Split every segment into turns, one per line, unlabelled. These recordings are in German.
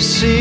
see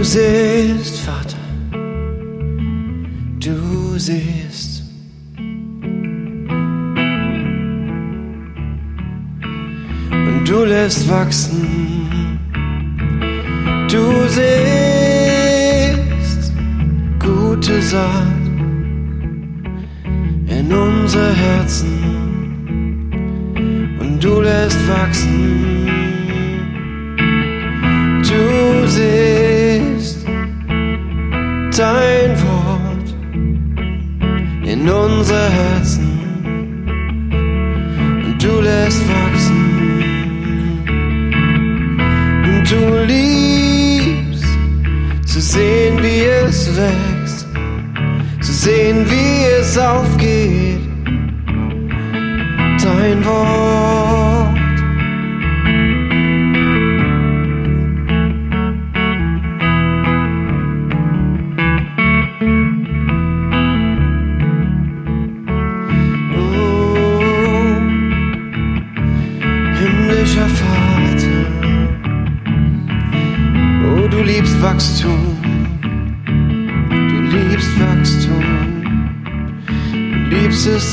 Du siehst, Vater, du siehst. Und du lässt wachsen. Du siehst gute Saat in unsere Herzen. Und du lässt wachsen. In unsere Herzen. Und du lässt wachsen. Und du liebst zu sehen, wie es wächst, zu sehen, wie es aufgeht, dein Wort.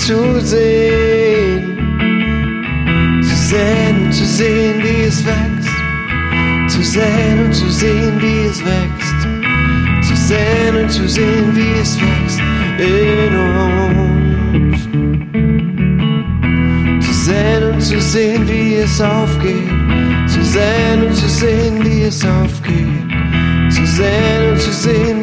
Zu sehen, zu sehen und zu sehen, wie es wächst, zu sehen und zu sehen, wie es wächst, zu sehen und zu sehen, wie es wächst in uns. Zu sehen und zu sehen, wie es aufgeht. Zu sehen und zu sehen, wie es aufgeht. Zu sehen und zu sehen,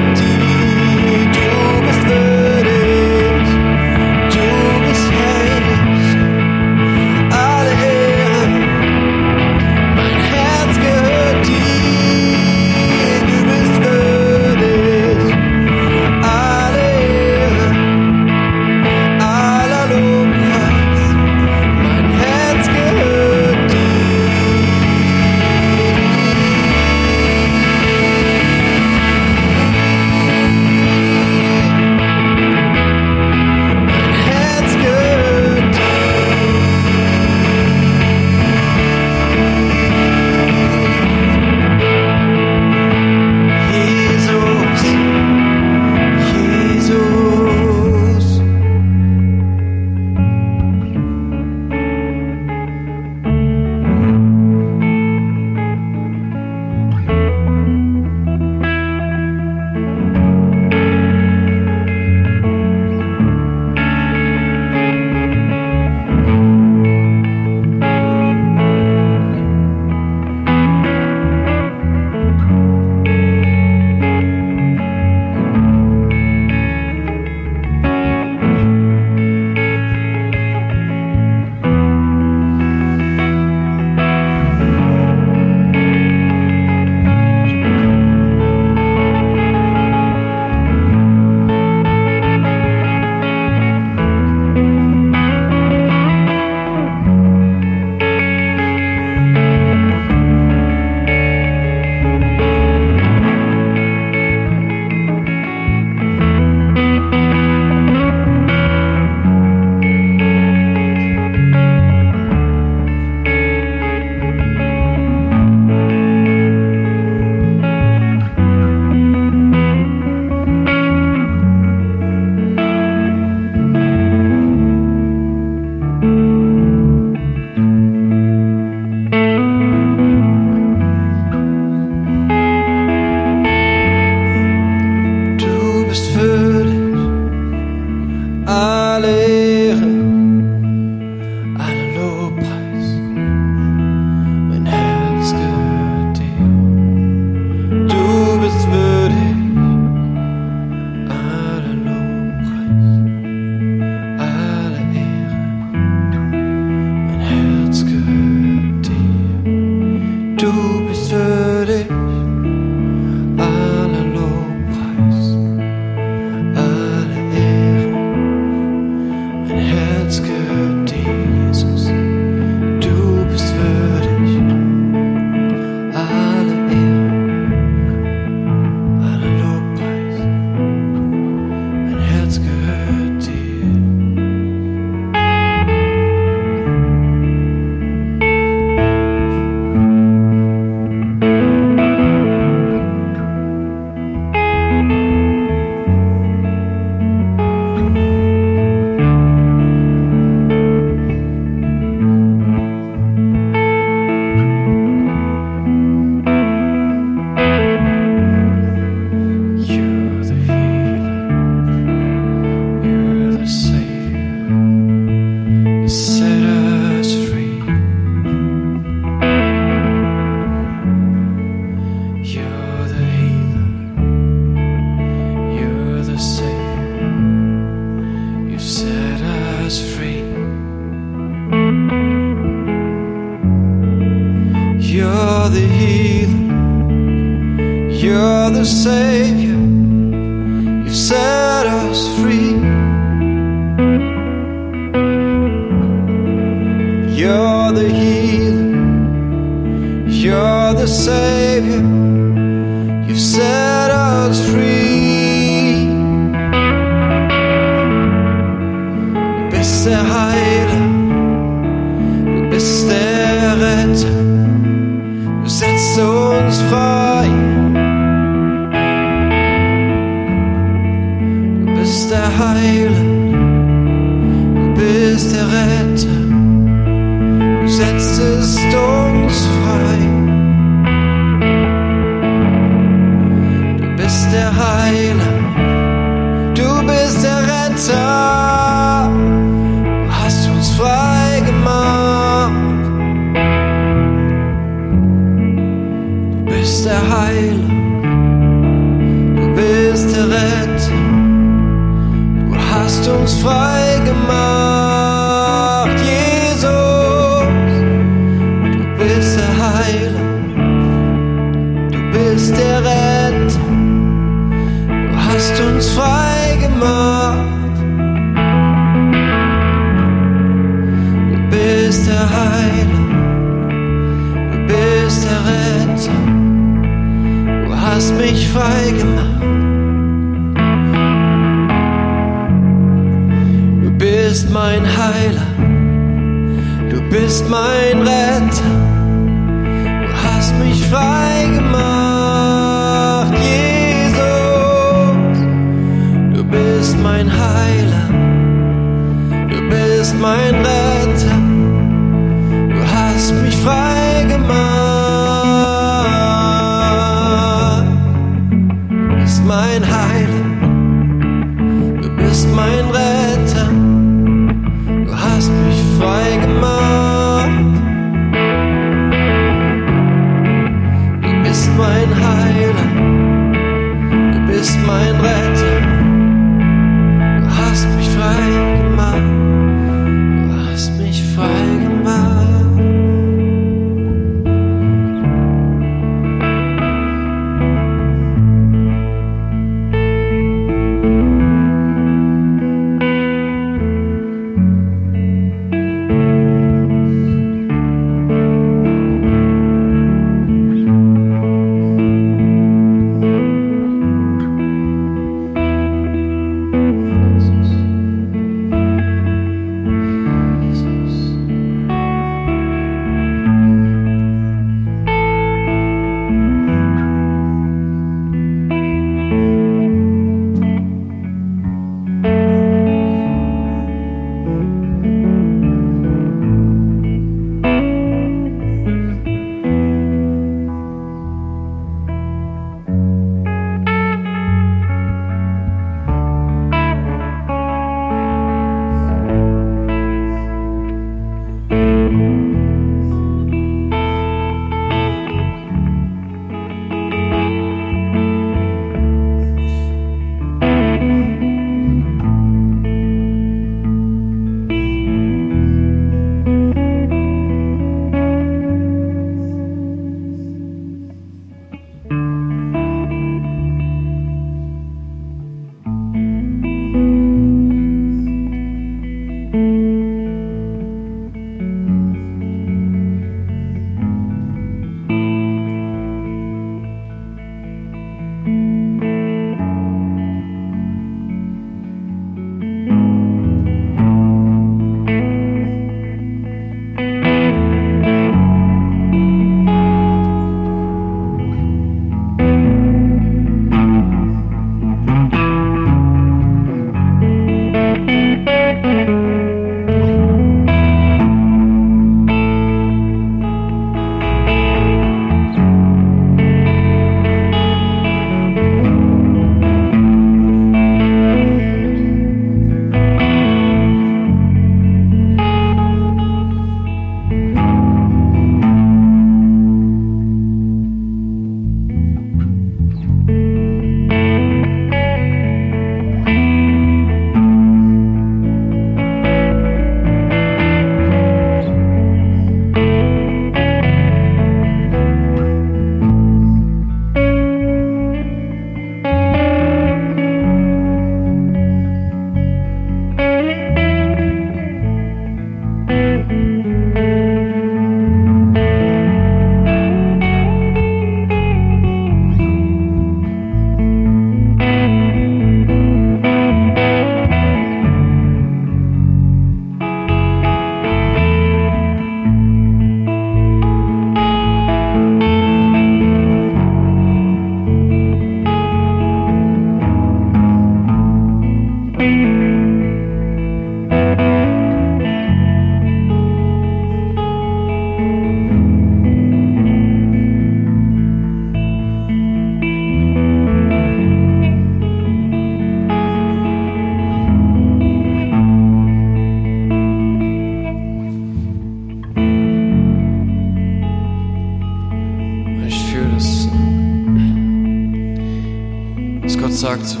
sagt so,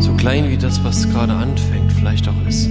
so klein wie das, was gerade anfängt, vielleicht auch ist.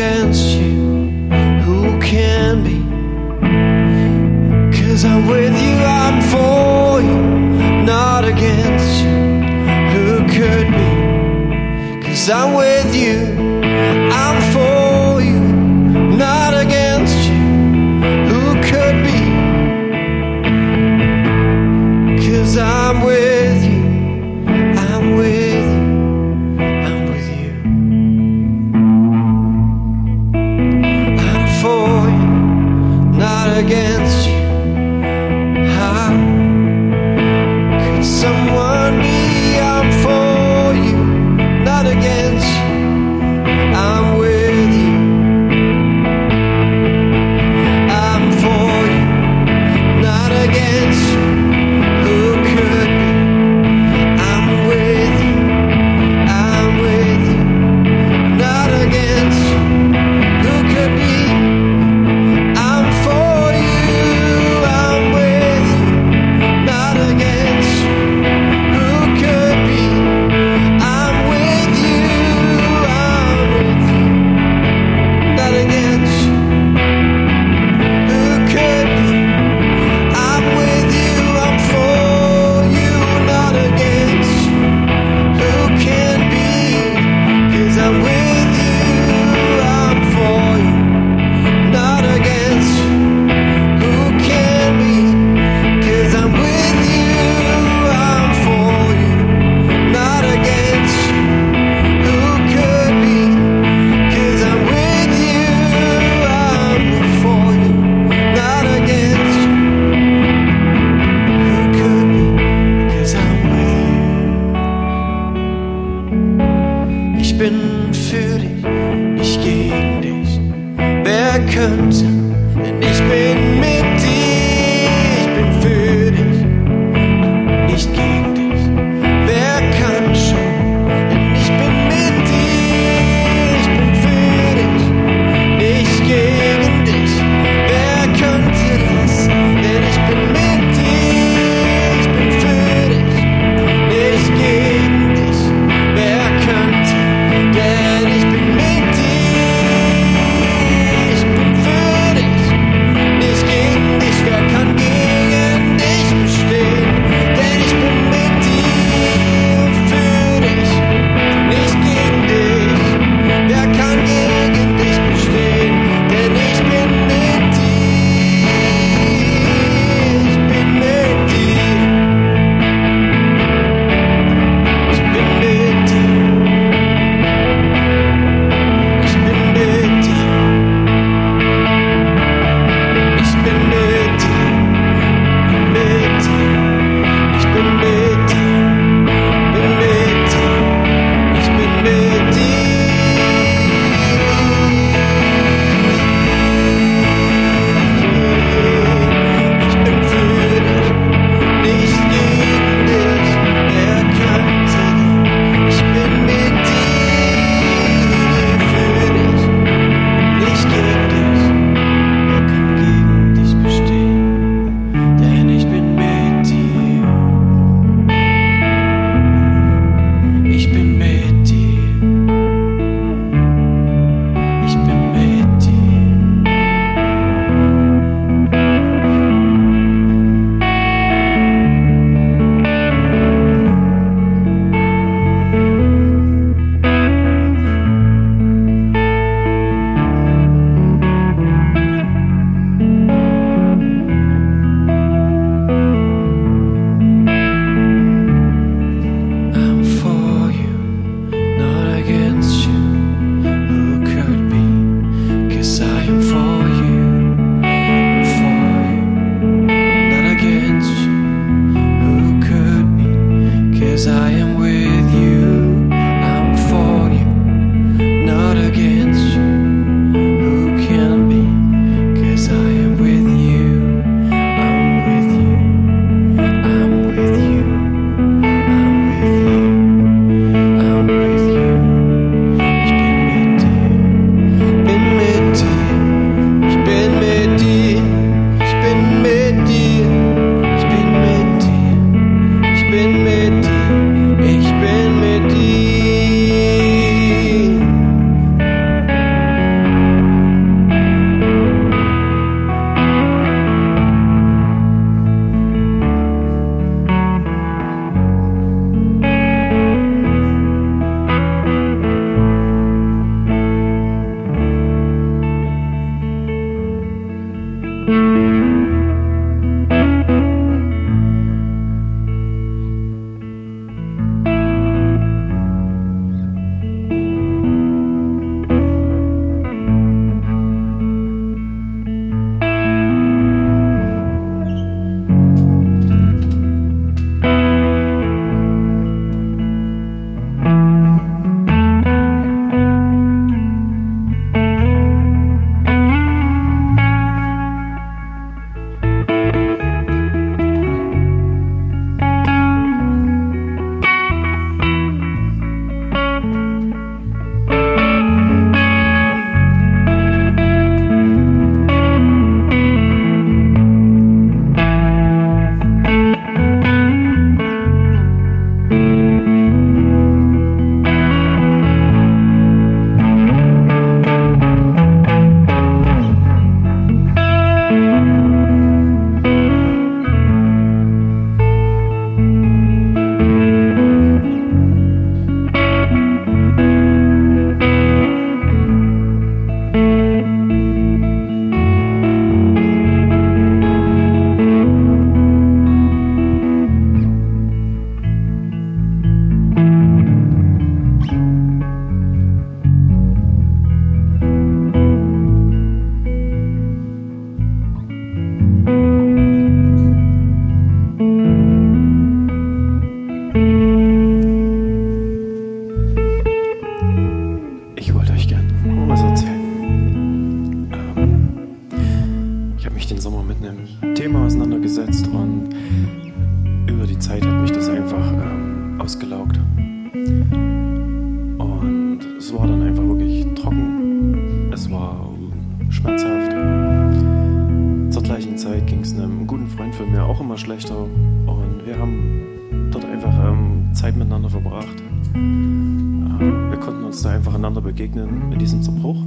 Against you. kannst. Und über die Zeit hat mich das einfach ähm, ausgelaugt. Und
es war dann einfach wirklich trocken. Es war schmerzhaft. Zur gleichen Zeit ging es einem guten Freund von mir auch immer schlechter. Und wir haben dort einfach ähm, Zeit miteinander verbracht. Ähm, wir konnten uns da einfach einander begegnen in diesem Zerbruch.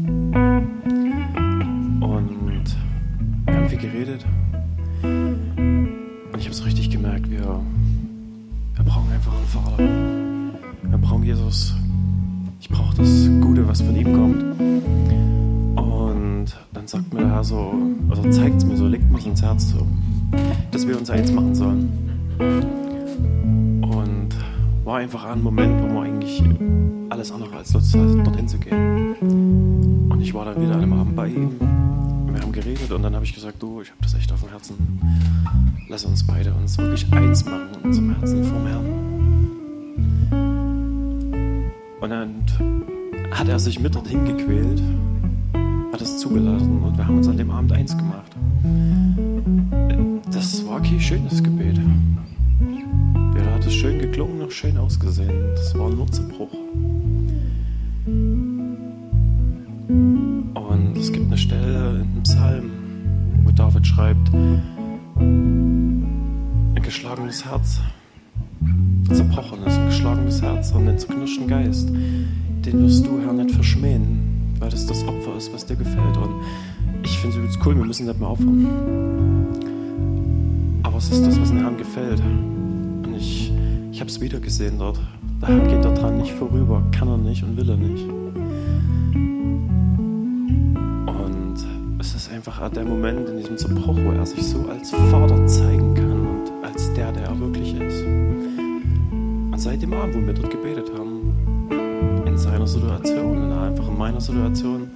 Einfach ein Moment, wo man eigentlich alles andere als dorthin zu gehen. Und ich war dann wieder an einem Abend bei ihm. Wir haben geredet und dann habe ich gesagt, du, ich habe das echt auf dem Herzen. Lass uns beide uns wirklich eins machen in unserem Herzen vom Herrn. Und dann hat er sich mit dorthin gequält, hat es zugelassen und wir haben uns an dem Abend eins gemacht. Das war kein schönes Gebet. Hat es schön geklungen, noch schön ausgesehen. Das war nur Zerbruch. Und es gibt eine Stelle in einem Psalm, wo David schreibt, ein geschlagenes Herz, ein zerbrochenes, ein geschlagenes Herz und einen zerknirschten Geist, den wirst du, Herr, nicht verschmähen, weil das das Opfer ist, was dir gefällt. Und ich finde es cool, wir müssen nicht mehr aufhören. Aber es ist das, was den Herrn gefällt. Und ich, habe es wieder gesehen dort. Da geht er dran nicht vorüber, kann er nicht und will er nicht. einfach der Moment in diesem Zerbruch, wo er sich so als Vater zeigen kann und als der, der er wirklich ist. Und seit dem Abend, wo wir dort gebetet haben, in seiner Situation, in einfach in meiner Situation,